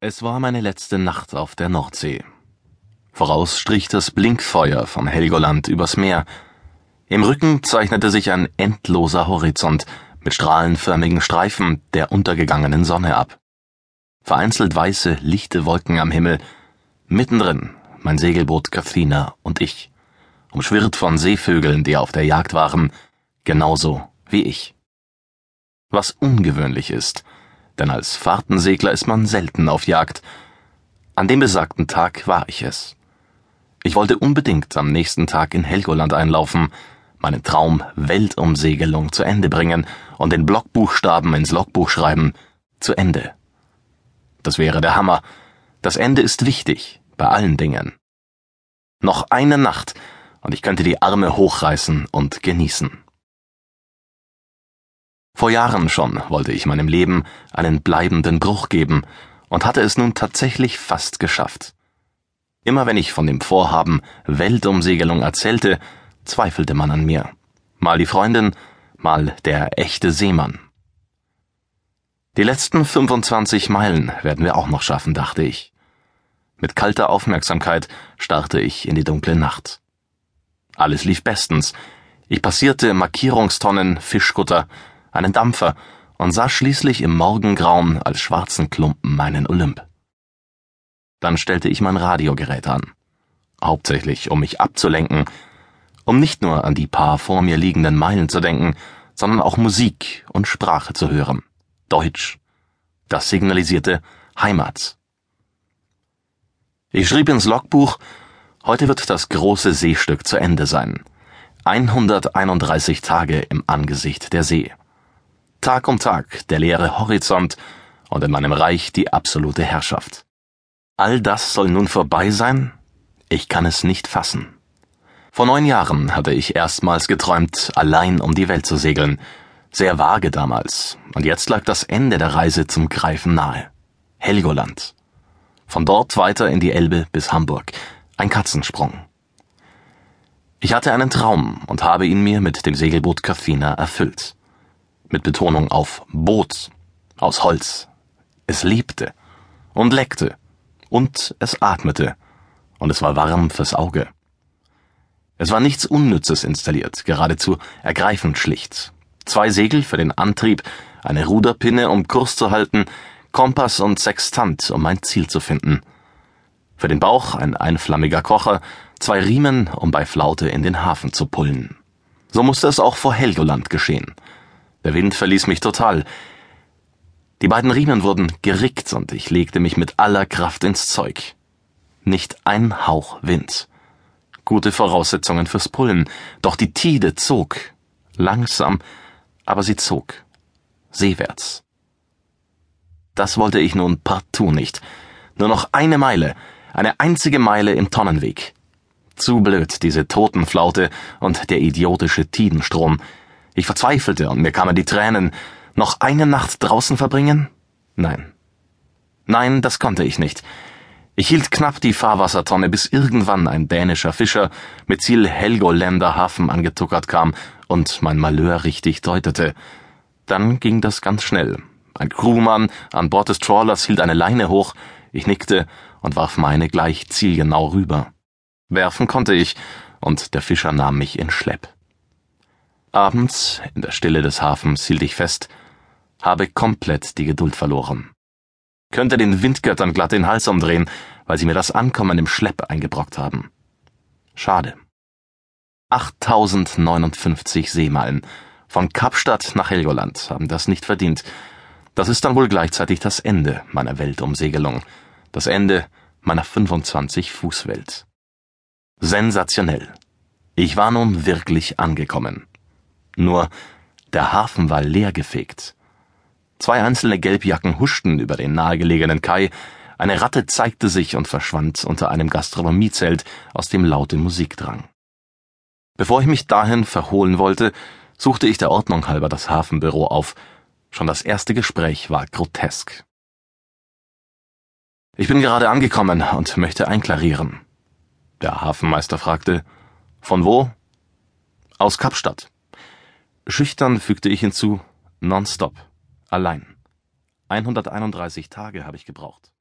Es war meine letzte Nacht auf der Nordsee. Voraus strich das Blinkfeuer von Helgoland übers Meer. Im Rücken zeichnete sich ein endloser Horizont mit strahlenförmigen Streifen der untergegangenen Sonne ab. Vereinzelt weiße, lichte Wolken am Himmel. Mittendrin mein Segelboot Katrina und ich, umschwirrt von Seevögeln, die auf der Jagd waren, genauso wie ich. Was ungewöhnlich ist, denn als Fahrtensegler ist man selten auf Jagd. An dem besagten Tag war ich es. Ich wollte unbedingt am nächsten Tag in Helgoland einlaufen, meinen Traum Weltumsegelung zu Ende bringen und den Blockbuchstaben ins Logbuch schreiben, zu Ende. Das wäre der Hammer. Das Ende ist wichtig, bei allen Dingen. Noch eine Nacht, und ich könnte die Arme hochreißen und genießen. Vor Jahren schon wollte ich meinem Leben einen bleibenden Bruch geben und hatte es nun tatsächlich fast geschafft. Immer wenn ich von dem Vorhaben Weltumsegelung erzählte, zweifelte man an mir. Mal die Freundin, mal der echte Seemann. Die letzten 25 Meilen werden wir auch noch schaffen, dachte ich. Mit kalter Aufmerksamkeit starrte ich in die dunkle Nacht. Alles lief bestens. Ich passierte Markierungstonnen, Fischkutter, einen Dampfer und sah schließlich im Morgengrauen als schwarzen Klumpen meinen Olymp. Dann stellte ich mein Radiogerät an. Hauptsächlich, um mich abzulenken, um nicht nur an die paar vor mir liegenden Meilen zu denken, sondern auch Musik und Sprache zu hören. Deutsch. Das signalisierte Heimat. Ich schrieb ins Logbuch, heute wird das große Seestück zu Ende sein. 131 Tage im Angesicht der See. Tag um Tag der leere Horizont und in meinem Reich die absolute Herrschaft. All das soll nun vorbei sein? Ich kann es nicht fassen. Vor neun Jahren hatte ich erstmals geträumt, allein um die Welt zu segeln. Sehr vage damals. Und jetzt lag das Ende der Reise zum Greifen nahe. Helgoland. Von dort weiter in die Elbe bis Hamburg. Ein Katzensprung. Ich hatte einen Traum und habe ihn mir mit dem Segelboot Caffina erfüllt mit Betonung auf Boot, aus Holz. Es lebte und leckte und es atmete und es war warm fürs Auge. Es war nichts Unnützes installiert, geradezu ergreifend schlicht. Zwei Segel für den Antrieb, eine Ruderpinne, um Kurs zu halten, Kompass und Sextant, um mein Ziel zu finden. Für den Bauch ein einflammiger Kocher, zwei Riemen, um bei Flaute in den Hafen zu pullen. So musste es auch vor Helgoland geschehen. Der Wind verließ mich total. Die beiden Riemen wurden gerickt und ich legte mich mit aller Kraft ins Zeug. Nicht ein Hauch Wind. Gute Voraussetzungen fürs Pullen, doch die Tide zog. Langsam, aber sie zog. Seewärts. Das wollte ich nun partout nicht. Nur noch eine Meile, eine einzige Meile im Tonnenweg. Zu blöd, diese Totenflaute und der idiotische Tidenstrom. Ich verzweifelte und mir kamen die Tränen. Noch eine Nacht draußen verbringen? Nein. Nein, das konnte ich nicht. Ich hielt knapp die Fahrwassertonne, bis irgendwann ein dänischer Fischer mit Ziel Helgoländer Hafen angetuckert kam und mein Malheur richtig deutete. Dann ging das ganz schnell. Ein Crewmann an Bord des Trawlers hielt eine Leine hoch, ich nickte und warf meine gleich zielgenau rüber. Werfen konnte ich, und der Fischer nahm mich in Schlepp. Abends, in der Stille des Hafens, hielt ich fest, habe komplett die Geduld verloren. Könnte den Windgöttern glatt den Hals umdrehen, weil sie mir das Ankommen im Schlepp eingebrockt haben. Schade. 8059 Seemeilen von Kapstadt nach Helgoland haben das nicht verdient. Das ist dann wohl gleichzeitig das Ende meiner Weltumsegelung, das Ende meiner 25 Fußwelt. Sensationell. Ich war nun wirklich angekommen. Nur der Hafen war leergefegt. Zwei einzelne Gelbjacken huschten über den nahegelegenen Kai, eine Ratte zeigte sich und verschwand unter einem Gastronomiezelt, aus dem laute Musik drang. Bevor ich mich dahin verholen wollte, suchte ich der Ordnung halber das Hafenbüro auf. Schon das erste Gespräch war grotesk. Ich bin gerade angekommen und möchte einklarieren. Der Hafenmeister fragte, von wo? Aus Kapstadt. Schüchtern fügte ich hinzu, nonstop, allein. 131 Tage habe ich gebraucht.